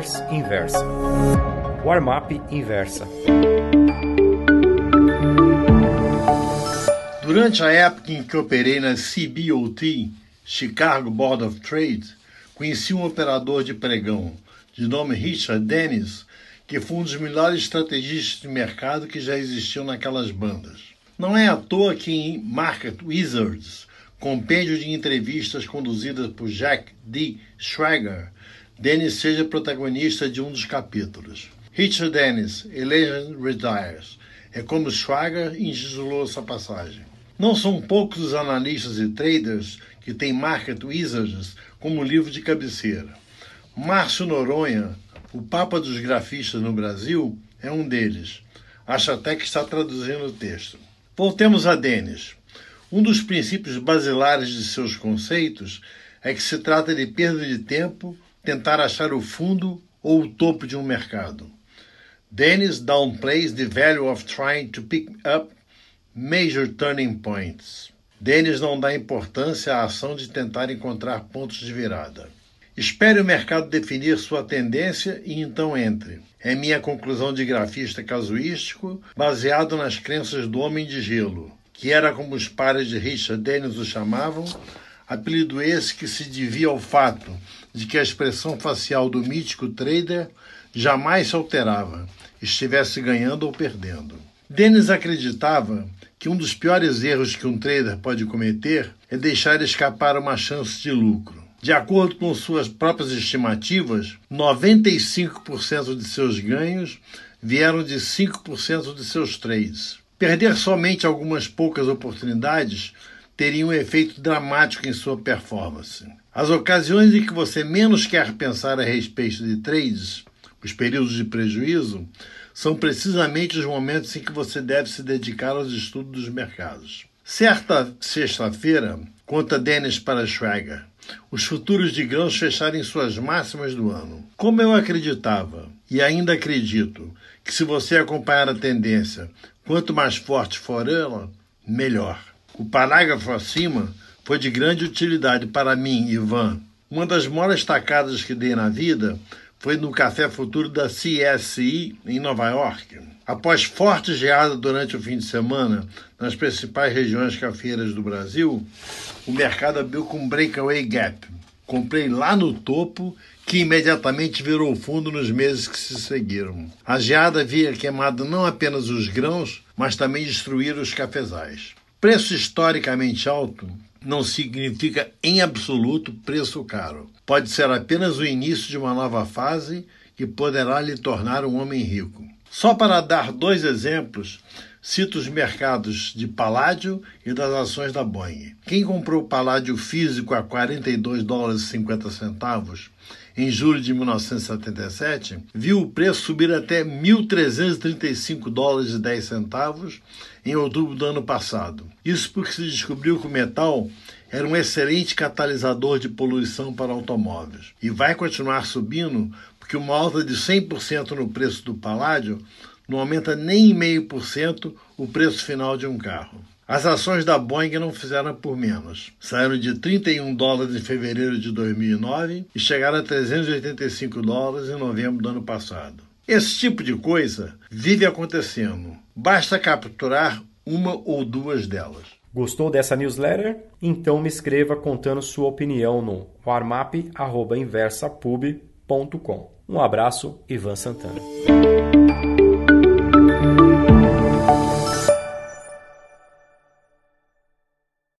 Traders Inversa. Warm-up Inversa. Durante a época em que operei na CBOT, Chicago Board of Trade, conheci um operador de pregão de nome Richard Dennis, que foi um dos melhores estrategistas de mercado que já existiam naquelas bandas. Não é à toa que em Market Wizards, compêndio de entrevistas conduzidas por Jack D. Schwager, Dennis seja protagonista de um dos capítulos. Richard Dennis, Legend Retires. É como Schwager intitulou essa passagem. Não são poucos os analistas e traders que têm Market Wizards como livro de cabeceira. Márcio Noronha, o Papa dos Grafistas no Brasil, é um deles. Acho até que está traduzindo o texto. Voltemos a Dennis. Um dos princípios basilares de seus conceitos é que se trata de perda de tempo tentar achar o fundo ou o topo de um mercado. Dennis downplays the value of trying to pick up major turning points. Dennis não dá importância à ação de tentar encontrar pontos de virada. Espere o mercado definir sua tendência e então entre. É minha conclusão de grafista casuístico, baseado nas crenças do homem de gelo que era como os pares de Richard Dennis o chamavam, apelido esse que se devia ao fato de que a expressão facial do mítico trader jamais se alterava, estivesse ganhando ou perdendo. Dennis acreditava que um dos piores erros que um trader pode cometer é deixar escapar uma chance de lucro. De acordo com suas próprias estimativas, 95% de seus ganhos vieram de 5% de seus trades. Perder somente algumas poucas oportunidades teria um efeito dramático em sua performance. As ocasiões em que você menos quer pensar a respeito de trades, os períodos de prejuízo, são precisamente os momentos em que você deve se dedicar aos estudos dos mercados. Certa sexta-feira, conta Dennis para Schwager, os futuros de grãos fecharem suas máximas do ano. Como eu acreditava, e ainda acredito, que se você acompanhar a tendência Quanto mais forte for ela, melhor. O parágrafo acima foi de grande utilidade para mim, Ivan. Uma das maiores tacadas que dei na vida foi no Café Futuro da CSI em Nova York. Após forte geada durante o fim de semana nas principais regiões cafeiras do Brasil, o mercado abriu com breakaway gap. Comprei lá no topo que imediatamente virou fundo nos meses que se seguiram. A geada havia queimado não apenas os grãos, mas também destruído os cafezais. Preço historicamente alto não significa em absoluto preço caro. Pode ser apenas o início de uma nova fase que poderá lhe tornar um homem rico. Só para dar dois exemplos, cito os mercados de paládio e das ações da Boeing. Quem comprou paládio físico a 42 dólares e 50 centavos em julho de 1977, viu o preço subir até 1.335 dólares e 10 centavos em outubro do ano passado. Isso porque se descobriu que o metal era um excelente catalisador de poluição para automóveis e vai continuar subindo porque uma alta de 100% no preço do paládio não aumenta nem em meio por cento o preço final de um carro. As ações da Boeing não fizeram por menos. Saíram de 31 dólares em fevereiro de 2009 e chegaram a 385 dólares em novembro do ano passado. Esse tipo de coisa vive acontecendo. Basta capturar uma ou duas delas. Gostou dessa newsletter? Então me escreva contando sua opinião no warmap.inversapub.com. Um abraço, Ivan Santana.